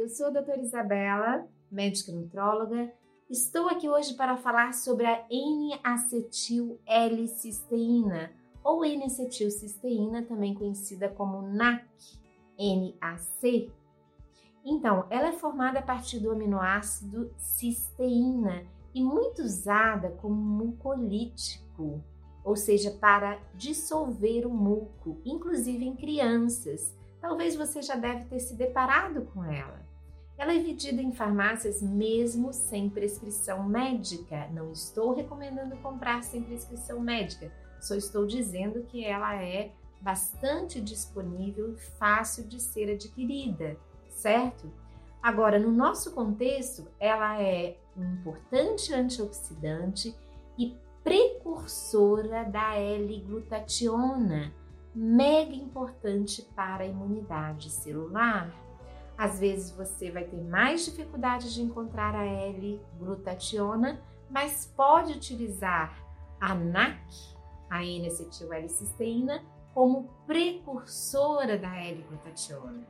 eu sou a doutora Isabela, médica nutróloga. Estou aqui hoje para falar sobre a N-acetil-L-cisteína, ou N-acetilcisteína, também conhecida como NAC, NAC. Então, ela é formada a partir do aminoácido cisteína e muito usada como mucolítico, ou seja, para dissolver o muco, inclusive em crianças. Talvez você já deve ter se deparado com ela. Ela é vendida em farmácias mesmo sem prescrição médica. Não estou recomendando comprar sem prescrição médica, só estou dizendo que ela é bastante disponível e fácil de ser adquirida, certo? Agora, no nosso contexto, ela é um importante antioxidante e precursora da L-glutationa, mega importante para a imunidade celular. Às vezes você vai ter mais dificuldade de encontrar a L-glutationa, mas pode utilizar a NAC, a N-acetil-L-cisteína, como precursora da L-glutationa.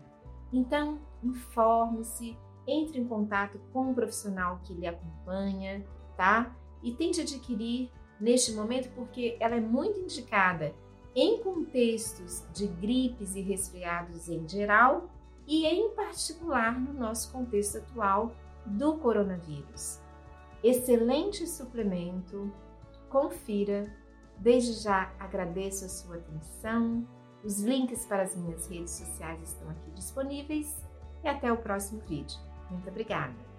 Então, informe-se, entre em contato com o profissional que lhe acompanha, tá? E tente adquirir neste momento porque ela é muito indicada em contextos de gripes e resfriados em geral e em particular no nosso contexto atual do coronavírus. Excelente suplemento, confira. Desde já agradeço a sua atenção. Os links para as minhas redes sociais estão aqui disponíveis e até o próximo vídeo. Muito obrigada!